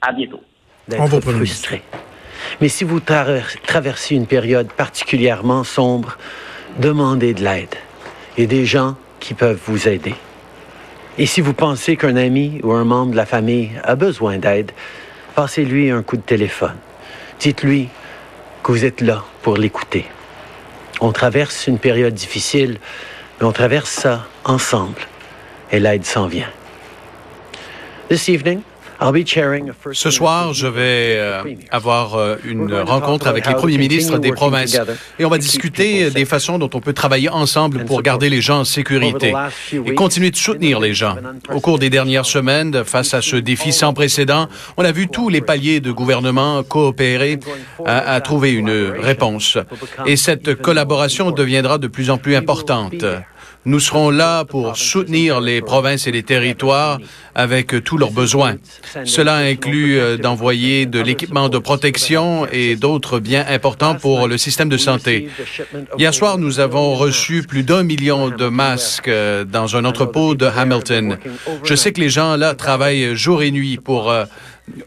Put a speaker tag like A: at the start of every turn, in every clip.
A: À bientôt.
B: D'être frustré. Mais si vous traversez une période particulièrement sombre, demandez de l'aide et des gens qui peuvent vous aider. Et si vous pensez qu'un ami ou un membre de la famille a besoin d'aide, passez-lui un coup de téléphone. Dites-lui que vous êtes là pour l'écouter. On traverse une période difficile, mais on traverse ça ensemble et l'aide s'en vient. This evening,
C: ce soir, je vais euh, avoir euh, une rencontre avec les premiers ministres des provinces et on va discuter des façons dont on peut travailler ensemble pour garder les gens en sécurité et continuer de soutenir les gens. Au cours des dernières semaines, face à ce défi sans précédent, on a vu tous les paliers de gouvernement coopérer à, à trouver une réponse. Et cette collaboration deviendra de plus en plus importante. Nous serons là pour soutenir les provinces et les territoires avec tous leurs besoins. Cela inclut euh, d'envoyer de l'équipement de protection et d'autres biens importants pour le système de santé. Hier soir, nous avons reçu plus d'un million de masques euh, dans un entrepôt de Hamilton. Je sais que les gens là travaillent jour et nuit pour euh,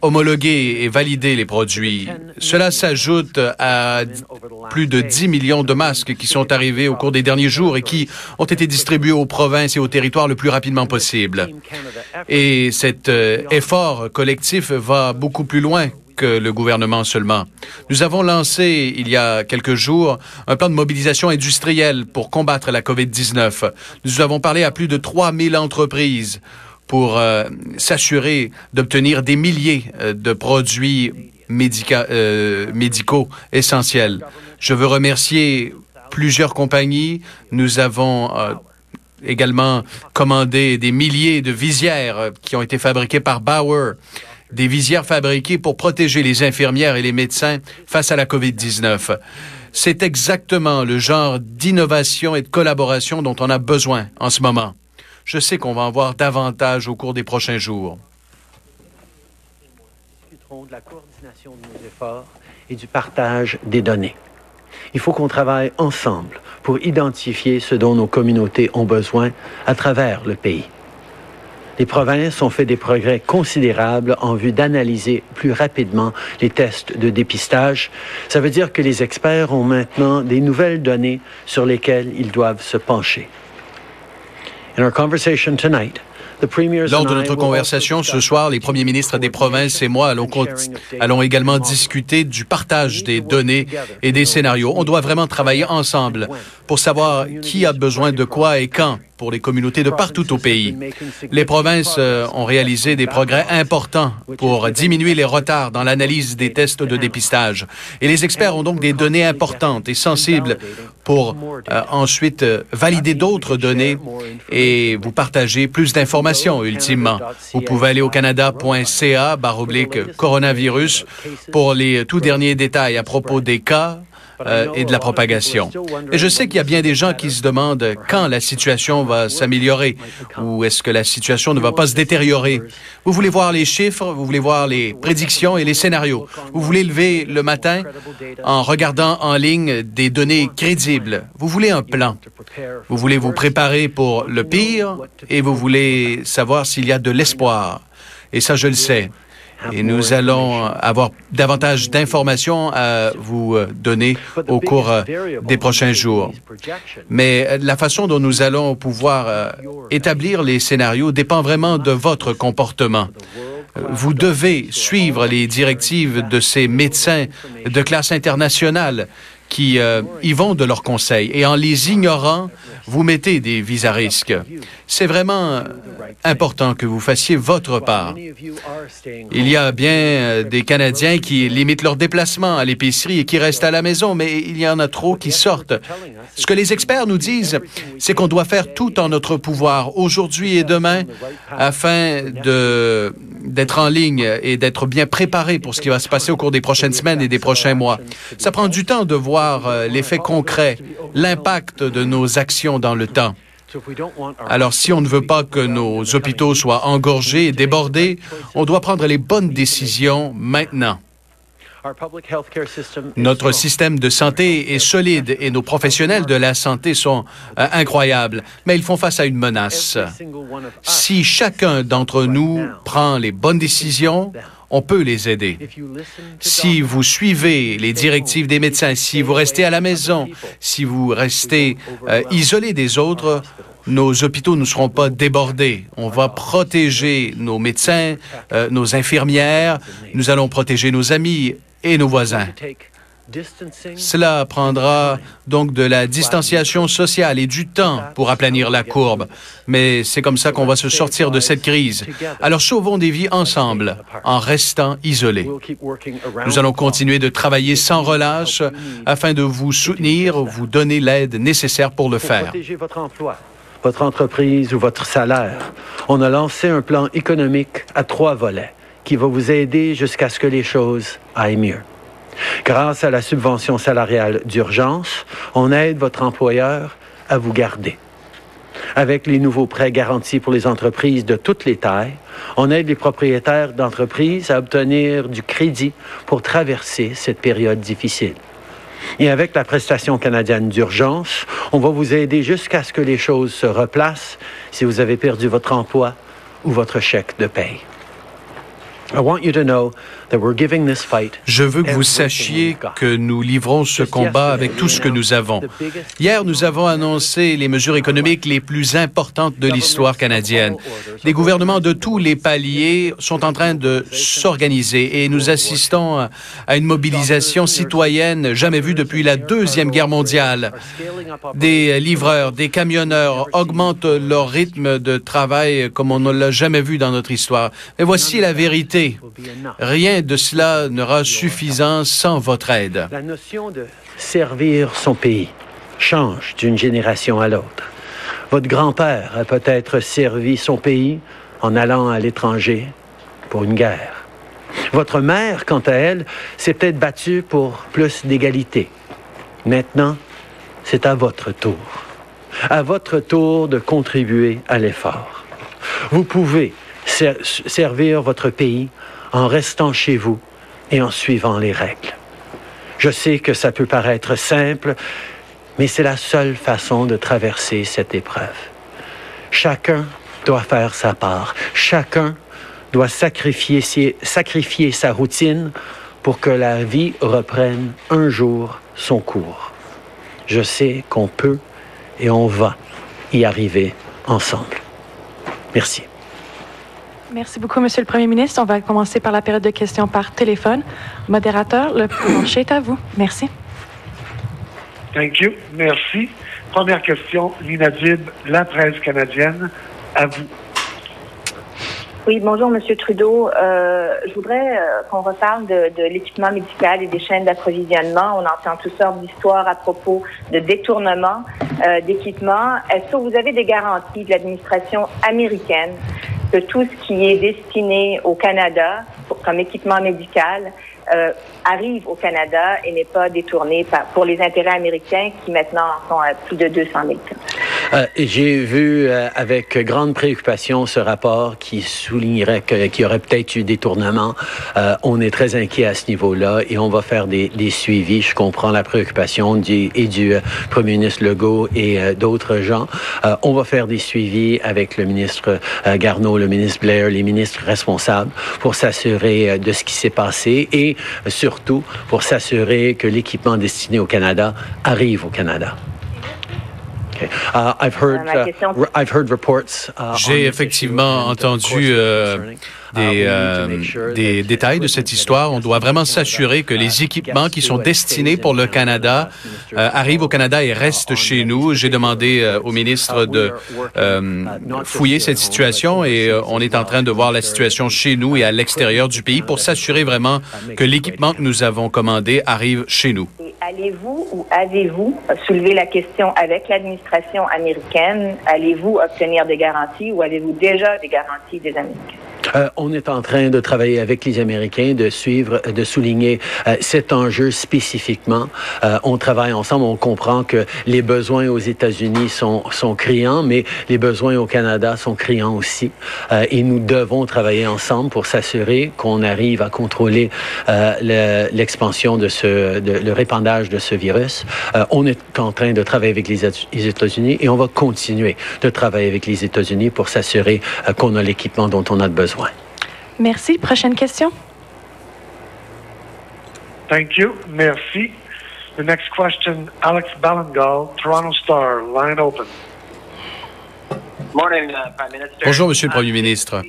C: homologuer et valider les produits. Cela s'ajoute à plus de 10 millions de masques qui sont arrivés au cours des derniers jours et qui ont été distribués aux provinces et aux territoires le plus rapidement possible. Et cet euh, effort collectif va beaucoup plus loin que le gouvernement seulement. Nous avons lancé, il y a quelques jours, un plan de mobilisation industrielle pour combattre la COVID-19. Nous avons parlé à plus de 3000 entreprises pour euh, s'assurer d'obtenir des milliers euh, de produits euh, médicaux essentiels. Je veux remercier plusieurs compagnies. Nous avons également commandé des milliers de visières qui ont été fabriquées par Bauer, des visières fabriquées pour protéger les infirmières et les médecins face à la COVID-19. C'est exactement le genre d'innovation et de collaboration dont on a besoin en ce moment. Je sais qu'on va en voir davantage au cours des prochains jours.
B: de la coordination de nos efforts et du partage des données. Il faut qu'on travaille ensemble pour identifier ce dont nos communautés ont besoin à travers le pays. Les provinces ont fait des progrès considérables en vue d'analyser plus rapidement les tests de dépistage. Ça veut dire que les experts ont maintenant des nouvelles données sur lesquelles ils doivent se pencher.
C: Lors de notre conversation ce soir, les premiers ministres des provinces et moi allons, allons également discuter du partage des données et des scénarios. On doit vraiment travailler ensemble pour savoir qui a besoin de quoi et quand pour les communautés de partout au pays. Les provinces euh, ont réalisé des progrès importants pour diminuer les retards dans l'analyse des tests de dépistage. Et les experts ont donc des données importantes et sensibles pour euh, ensuite euh, valider d'autres données et vous partager plus d'informations ultimement. Vous pouvez aller au canada.ca oblique coronavirus pour les tout derniers détails à propos des cas, euh, et de la propagation. Et je sais qu'il y a bien des gens qui se demandent quand la situation va s'améliorer ou est-ce que la situation ne va pas se détériorer. Vous voulez voir les chiffres, vous voulez voir les prédictions et les scénarios. Vous voulez lever le matin en regardant en ligne des données crédibles. Vous voulez un plan. Vous voulez vous préparer pour le pire et vous voulez savoir s'il y a de l'espoir. Et ça, je le sais et nous allons avoir davantage d'informations à vous euh, donner au cours euh, des prochains jours. Mais euh, la façon dont nous allons pouvoir établir les scénarios dépend vraiment de votre comportement. Vous devez suivre les directives de ces médecins de classe internationale qui y vont de leurs conseils. Et en les ignorant, vous mettez des vis à risque. C'est vraiment important que vous fassiez votre part. Il y a bien euh, des Canadiens qui limitent leurs déplacements à l'épicerie et qui restent à la maison, mais il y en a trop qui sortent. Ce que les experts nous disent, c'est qu'on doit faire tout en notre pouvoir aujourd'hui et demain afin de d'être en ligne et d'être bien préparé pour ce qui va se passer au cours des prochaines semaines et des prochains mois. Ça prend du temps de voir euh, l'effet concret, l'impact de nos actions dans le temps. Alors, si on ne veut pas que nos hôpitaux soient engorgés et débordés, on doit prendre les bonnes décisions maintenant. Notre système de santé est solide et nos professionnels de la santé sont euh, incroyables, mais ils font face à une menace. Si chacun d'entre nous prend les bonnes décisions, on peut les aider. Si vous suivez les directives des médecins, si vous restez à la maison, si vous restez euh, isolé des autres, nos hôpitaux ne seront pas débordés. On va protéger nos médecins, euh, nos infirmières, nous allons protéger nos amis et nos voisins. Cela prendra donc de la distanciation sociale et du temps pour aplanir la courbe. Mais c'est comme ça qu'on va se sortir de cette crise. Alors sauvons des vies ensemble en restant isolés. Nous allons continuer de travailler sans relâche afin de vous soutenir, vous donner l'aide nécessaire pour le faire
B: votre entreprise ou votre salaire. On a lancé un plan économique à trois volets qui va vous aider jusqu'à ce que les choses aillent mieux. Grâce à la subvention salariale d'urgence, on aide votre employeur à vous garder. Avec les nouveaux prêts garantis pour les entreprises de toutes les tailles, on aide les propriétaires d'entreprises à obtenir du crédit pour traverser cette période difficile. Et avec la prestation canadienne d'urgence, on va vous aider jusqu'à ce que les choses se replacent si vous avez perdu votre emploi ou votre chèque de paye. I want you to know
C: je veux que vous sachiez que nous livrons ce combat avec tout ce que nous avons. Hier, nous avons annoncé les mesures économiques les plus importantes de l'histoire canadienne. Les gouvernements de tous les paliers sont en train de s'organiser et nous assistons à une mobilisation citoyenne jamais vue depuis la Deuxième Guerre mondiale. Des livreurs, des camionneurs augmentent leur rythme de travail comme on ne l'a jamais vu dans notre histoire. Mais voici la vérité. Rien de cela n'aura suffisant sans votre aide.
B: La notion de servir son pays change d'une génération à l'autre. Votre grand-père a peut-être servi son pays en allant à l'étranger pour une guerre. Votre mère, quant à elle, s'est peut-être battue pour plus d'égalité. Maintenant, c'est à votre tour. À votre tour de contribuer à l'effort. Vous pouvez servir votre pays en restant chez vous et en suivant les règles. Je sais que ça peut paraître simple, mais c'est la seule façon de traverser cette épreuve. Chacun doit faire sa part. Chacun doit sacrifier, sa routine pour que la vie reprenne un jour son cours. Je sais qu'on peut et on va y arriver ensemble. Merci.
A: Merci beaucoup, Monsieur le Premier ministre. On va commencer par la période de questions par téléphone. Modérateur, le plancher est à vous. Merci.
D: Thank you. Merci. Première question, Nina Dib, la presse canadienne, à vous.
E: Oui, bonjour, Monsieur Trudeau. Euh, je voudrais euh, qu'on reparle de, de l'équipement médical et des chaînes d'approvisionnement. On entend toutes sortes d'histoires à propos de détournement euh, d'équipements. Est-ce que vous avez des garanties de l'administration américaine que tout ce qui est destiné au Canada comme équipement médical euh, arrive au Canada et n'est pas détourné pour les intérêts américains qui maintenant sont à plus de 200 000
B: euh, J'ai vu euh, avec grande préoccupation ce rapport qui soulignerait qu'il y aurait peut-être eu détournement. Euh, on est très inquiet à ce niveau-là et on va faire des, des suivis. Je comprends la préoccupation du, et du euh, premier ministre Legault et euh, d'autres gens. on va faire des suivis avec le ministre Garneau, le ministre Blair, les ministres responsables pour s'assurer de ce qui s'est passé et surtout pour s'assurer que l'équipement destiné au Canada arrive au Canada.
C: J'ai effectivement entendu euh, des, euh, des détails de cette histoire. On doit vraiment s'assurer que les équipements qui sont destinés pour le Canada euh, arrivent au Canada et restent chez nous. J'ai demandé au ministre de fouiller cette situation et on est en train de voir la situation chez nous et à l'extérieur du pays pour s'assurer vraiment que l'équipement que nous avons commandé arrive chez nous.
E: Allez-vous ou avez-vous soulevé la question avec l'administration américaine? Allez-vous obtenir des garanties ou avez-vous déjà des garanties des Américains?
B: Euh, on est en train de travailler avec les Américains, de suivre, de souligner euh, cet enjeu spécifiquement. Euh, on travaille ensemble, on comprend que les besoins aux États-Unis sont, sont criants, mais les besoins au Canada sont criants aussi. et nous devons travailler ensemble pour s'assurer qu'on arrive à contrôler l'expansion de ce, de, le répandage de ce virus. on est en train de travailler avec les États-Unis et on va continuer de travailler avec les États-Unis pour s'assurer qu'on a l'équipement dont on a besoin.
A: Merci. Prochaine question.
D: Thank you. Merci. The next question, Alex Ballingall, Toronto Star, line open.
C: Bonjour, Monsieur le Premier ministre.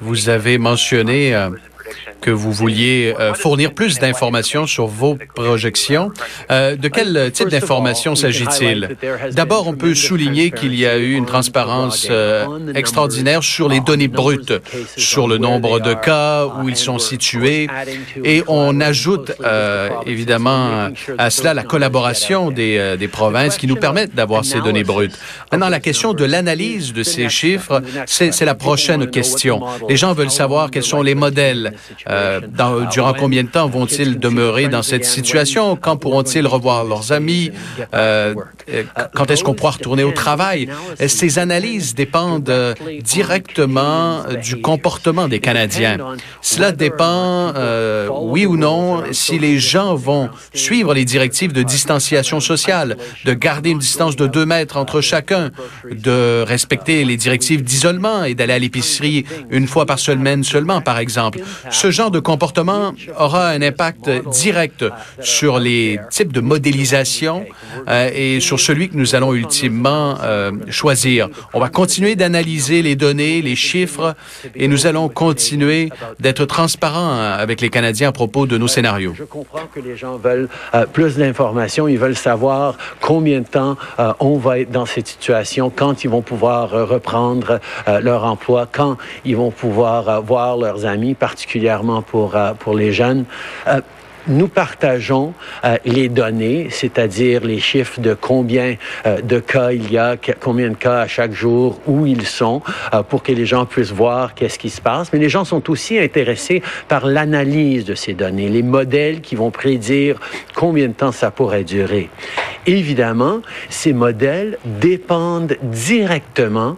C: Vous avez mentionné que vous vouliez euh, fournir plus d'informations sur vos projections. Euh, de quel type d'informations s'agit-il? D'abord, on peut souligner qu'il y a eu une transparence euh, extraordinaire sur les données brutes, sur le nombre de cas, où ils sont situés, et on ajoute évidemment à cela la collaboration des, des provinces qui nous permettent d'avoir ces données brutes. Maintenant, la question de l'analyse de ces chiffres, c'est la prochaine question. Les gens veulent savoir quels sont les modèles euh, durant combien de temps vont-ils demeurer dans cette situation? Quand pourront-ils revoir leurs amis? Euh, euh, quand est-ce qu'on pourra retourner au travail? Ces analyses dépendent directement du comportement des Canadiens? Cela dépend, oui ou non, si les gens vont suivre les directives de distanciation sociale, de garder une distance de deux mètres entre chacun, de respecter les directives d'isolement et d'aller à l'épicerie une fois par semaine seulement, par exemple. Ce genre de comportement aura un impact direct sur les types de modélisation euh, et sur celui que nous allons ultimement euh, choisir. On va continuer d'analyser les données, les chiffres, et nous allons continuer d'être transparents avec les Canadiens à propos de nos scénarios.
B: Je comprends que les gens veulent euh, plus d'informations. Ils veulent savoir combien de temps on va être dans cette situation, quand ils vont pouvoir reprendre leur emploi, quand ils vont pouvoir voir leurs amis, particulièrement pour, euh, pour les jeunes. Euh, nous partageons euh, les données, c'est-à-dire les chiffres de combien de cas il y a, combien de cas à chaque jour, où ils sont, pour que les gens puissent voir qu'est-ce qui se passe. Mais les gens sont aussi intéressés par l'analyse de ces données, les modèles qui vont prédire combien de temps ça pourrait durer. Évidemment, ces modèles dépendent directement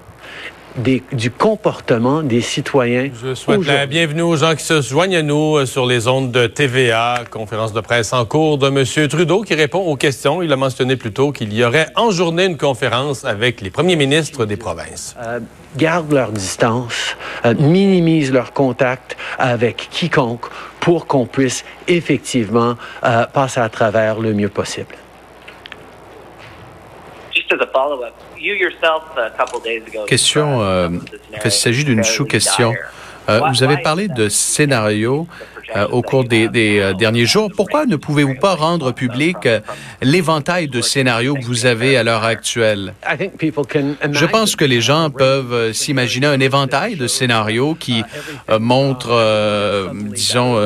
B: du comportement des citoyens.
F: Je souhaite la bienvenue aux gens qui se joignent à nous euh, sur les ondes de TVA, conférence de presse en cours de M. Trudeau qui répond aux questions. Il a mentionné plus tôt qu'il y aurait en journée une conférence avec les premiers ministres des provinces.
B: Euh, gardent leur distance, euh, minimisent leur contact avec quiconque pour qu'on puisse effectivement passer à travers le mieux possible.
C: Question, euh, il s'agit d'une sous-question. Euh, vous avez parlé de scénarios euh, au cours des, euh, derniers jours. Pourquoi ne pouvez-vous pas rendre public euh, l'éventail de scénarios que vous avez à l'heure actuelle? Je pense que les gens peuvent s'imaginer un éventail de scénarios qui montrent, disons,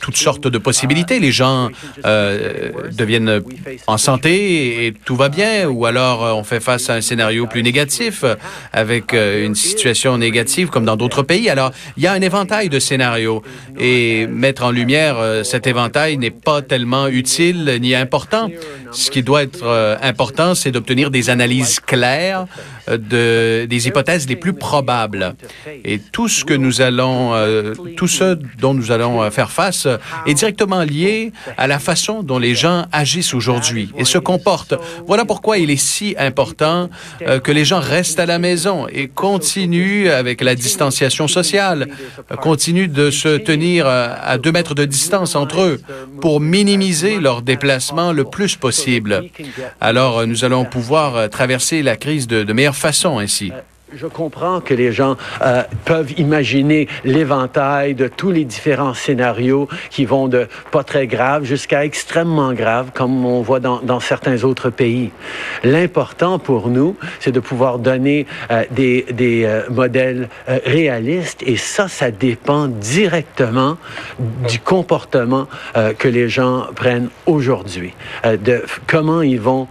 C: toutes sortes de possibilités. Les gens deviennent en santé et tout va bien, ou alors on fait face à un scénario plus négatif avec une situation négative comme dans d'autres pays. Alors, il y a un éventail de scénarios et mettre en lumière euh, cet éventail n'est pas tellement utile ni important. Ce qui doit être euh, important, c'est d'obtenir des analyses claires de, des hypothèses les plus probables. Et tout ce que nous allons, tout ce dont nous allons faire face est directement lié à la façon dont les gens agissent aujourd'hui et se comportent. Voilà pourquoi il est si important que les gens restent à la maison et continuent avec la distanciation sociale, continuent de se tenir euh, à deux mètres de distance entre eux pour minimiser leur déplacement le plus possible. Alors, euh, nous allons pouvoir euh, traverser la crise de, de meilleure façon ainsi.
B: Je comprends que les gens euh, peuvent imaginer l'éventail de tous les différents scénarios qui vont de pas très grave jusqu'à extrêmement grave, comme on voit dans, certains autres pays. L'important pour nous, c'est de pouvoir donner euh, des, des euh, modèles réalistes et ça, ça dépend directement du comportement que les gens prennent aujourd'hui, de comment ils vont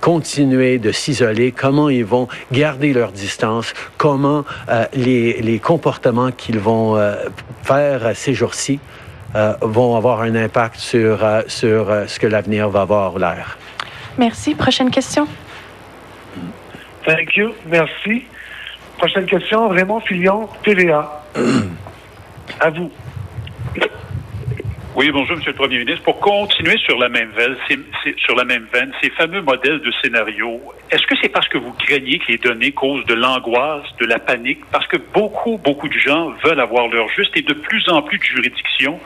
B: continuer de s'isoler, comment ils vont garder leur distance comment euh, les, comportements qu'ils vont euh, faire ces jours-ci euh, vont avoir un impact sur, sur ce que l'avenir va avoir l'air.
A: Merci. Prochaine question.
D: Thank you. Merci. Prochaine question, Raymond Fillon, TVA. à vous.
G: Oui, bonjour, Monsieur le Premier ministre. Pour continuer sur la même veine, ces fameux modèles de scénario, est-ce que c'est parce que vous craignez que les données causent de l'angoisse, de la panique, parce que beaucoup, beaucoup de gens veulent avoir leur juste et de plus en plus de juridictions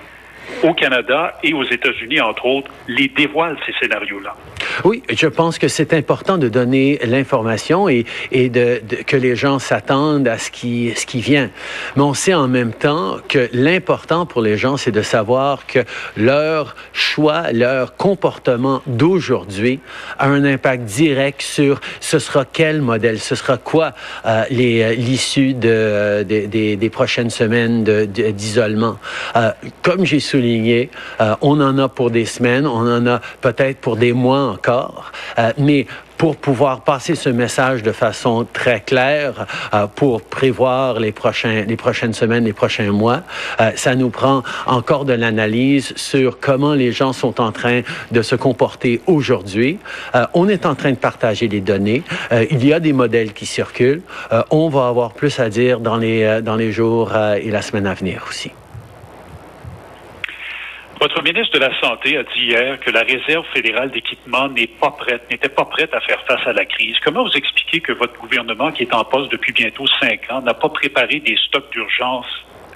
G: au Canada et aux États-Unis, entre autres, les dévoilent ces scénarios-là?
B: Oui, je pense que c'est important de donner l'information et, et de, que les gens s'attendent à ce qui, ce qui vient. Mais on sait en même temps que l'important pour les gens, c'est de savoir que leur choix, leur comportement d'aujourd'hui a un impact direct sur ce sera quel modèle, ce sera quoi euh, l'issue de, des, des prochaines semaines d'isolement. Euh, comme j'ai souligné, euh, on en a pour des semaines, on en a peut-être pour des mois encore, euh, mais pour pouvoir passer ce message de façon très claire, euh, pour prévoir les, prochains, les prochaines semaines, les prochains mois, ça nous prend encore de l'analyse sur comment les gens sont en train de se comporter aujourd'hui. on est en train de partager les données. il y a des modèles qui circulent. on va avoir plus à dire dans les, dans les jours et la semaine à venir aussi.
G: Votre ministre de la Santé a dit hier que la réserve fédérale d'équipement n'est pas prête, n'était pas prête à faire face à la crise. Comment vous expliquez que votre gouvernement, qui est en poste depuis bientôt cinq ans, n'a pas préparé des stocks d'urgence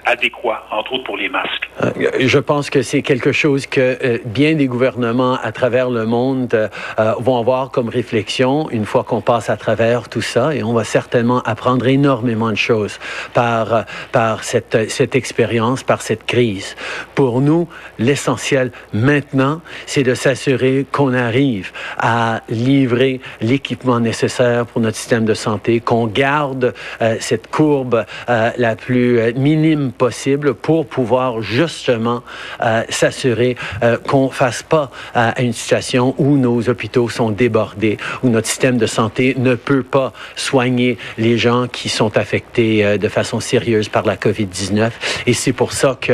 G: adéquat, entre autres pour les masques?
B: Euh, je pense que c'est quelque chose que euh, bien des gouvernements à travers le monde euh, vont avoir comme réflexion une fois qu'on passe à travers tout ça et on va certainement apprendre énormément de choses par, par cette, cette expérience, par cette crise. Pour nous, l'essentiel maintenant, c'est de s'assurer qu'on arrive à livrer l'équipement nécessaire pour notre système de santé, qu'on garde cette courbe la plus minime possible pour pouvoir justement euh, s'assurer euh, qu'on fasse pas euh, une situation où nos hôpitaux sont débordés, où notre système de santé ne peut pas soigner les gens qui sont affectés de façon sérieuse par la COVID-19. Et c'est pour ça que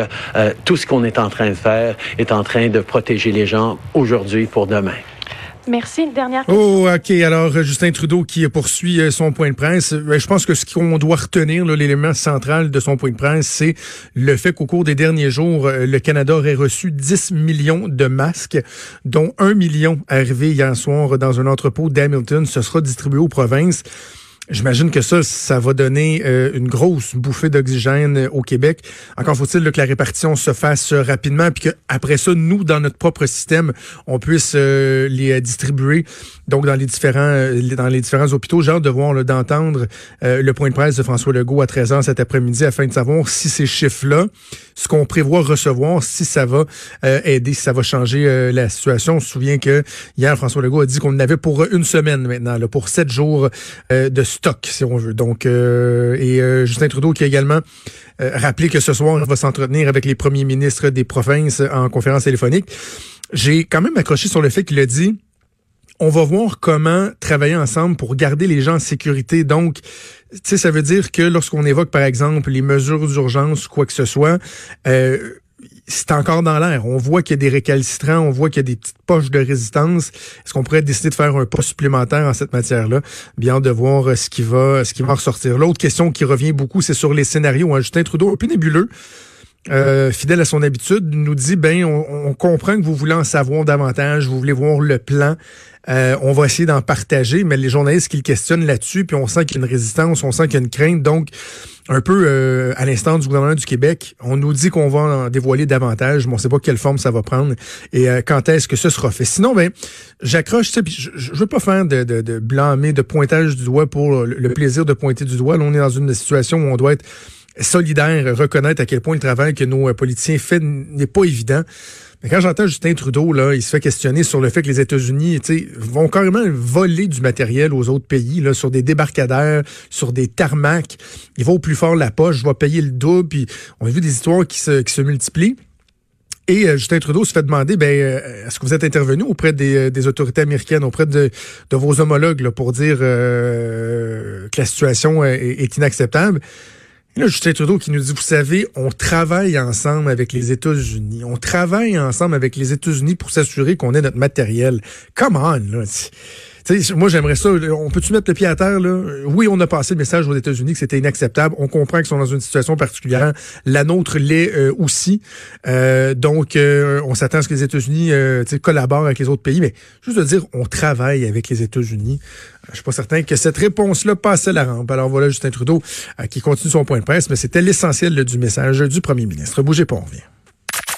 B: tout ce qu'on est en train de faire est en train de protéger les gens aujourd'hui pour demain.
A: Merci. Dernière question.
H: Oh, OK. Alors, euh, Justin Trudeau qui poursuit euh, son point de presse. Euh, je pense que ce qu'on doit retenir, l'élément central de son point de presse, c'est le fait qu'au cours des derniers jours, le Canada aurait reçu 10 millions de masques, dont 1 million arrivé hier soir dans un entrepôt d'Hamilton. Ce sera distribué aux provinces. J'imagine que ça, ça va donner euh, une grosse bouffée d'oxygène euh, au Québec. Encore faut-il que la répartition se fasse euh, rapidement, puis qu'après ça, nous, dans notre propre système, on puisse les distribuer. Donc, dans les différents, dans les différents hôpitaux, j'ai hâte de voir, d'entendre le point de presse de François Legault à 13h cet après-midi afin de savoir si ces chiffres-là, ce qu'on prévoit recevoir, si ça va aider, si ça va changer la situation. On se souvient que hier, François Legault a dit qu'on avait pour une semaine maintenant, là, pour sept jours de stock, si on veut. Donc, euh, et euh, Justin Trudeau qui a également euh, rappelé que ce soir, il va s'entretenir avec les premiers ministres des provinces en conférence téléphonique. J'ai quand même accroché sur le fait qu'il a dit on va voir comment travailler ensemble pour garder les gens en sécurité. Donc, tu sais, ça veut dire que lorsqu'on évoque, par exemple, les mesures d'urgence, quoi que ce soit, euh, c'est encore dans l'air. On voit qu'il y a des récalcitrants, on voit qu'il y a des petites poches de résistance. Est-ce qu'on pourrait décider de faire un pas supplémentaire en cette matière-là? Bien de voir euh, ce qui va, ce qui va ressortir. L'autre question qui revient beaucoup, c'est sur les scénarios. Hein. Justin Trudeau, un peu nébuleux. Euh, fidèle à son habitude, nous dit ben on, comprend que vous voulez en savoir davantage, vous voulez voir le plan. Euh, on va essayer d'en partager, mais les journalistes qui le questionnent là-dessus, puis on sent qu'il y a une résistance, on sent qu'il y a une crainte. Donc, un peu euh, à l'instant du gouvernement du Québec, on nous dit qu'on va en dévoiler davantage, mais on ne sait pas quelle forme ça va prendre et quand est-ce que ce sera fait. Sinon, ben, j'accroche, je, je veux pas faire de, de, de blâmer, de pointage du doigt pour le, plaisir de pointer du doigt. Là, on est dans une situation où on doit être solidaire, reconnaître à quel point le travail que nos euh, politiciens font n'est pas évident. Mais quand j'entends Justin Trudeau, là, il se fait questionner sur le fait que les États-Unis vont carrément voler du matériel aux autres pays, là, sur des débarcadères, sur des tarmacs. Ils vont au plus fort la poche, je vais payer le double. Puis on a vu des histoires qui se, qui se multiplient. Et euh, Justin Trudeau se fait demander, ben, euh, est-ce que vous êtes intervenu auprès des, des autorités américaines, auprès de, de vos homologues, là, pour dire que la situation est inacceptable? Là, Justin Trudeau qui nous dit, vous savez, on travaille ensemble avec les États-Unis. On travaille ensemble avec les États-Unis pour s'assurer qu'on ait notre matériel. Come on, là. Moi, j'aimerais ça. On peut-tu mettre le pied à terre, là? Oui, on a passé le message aux États-Unis que c'était inacceptable. On comprend qu'ils sont dans une situation particulière. La nôtre l'est euh, aussi. Euh, donc, euh, on s'attend à ce que les États-Unis collaborent avec les autres pays. Mais juste de dire, on travaille avec les États-Unis. Je suis pas certain que cette réponse-là passait la rampe. Alors voilà Justin Trudeau qui continue son point de presse, mais c'était l'essentiel du message du premier ministre. Bougez pas, on revient.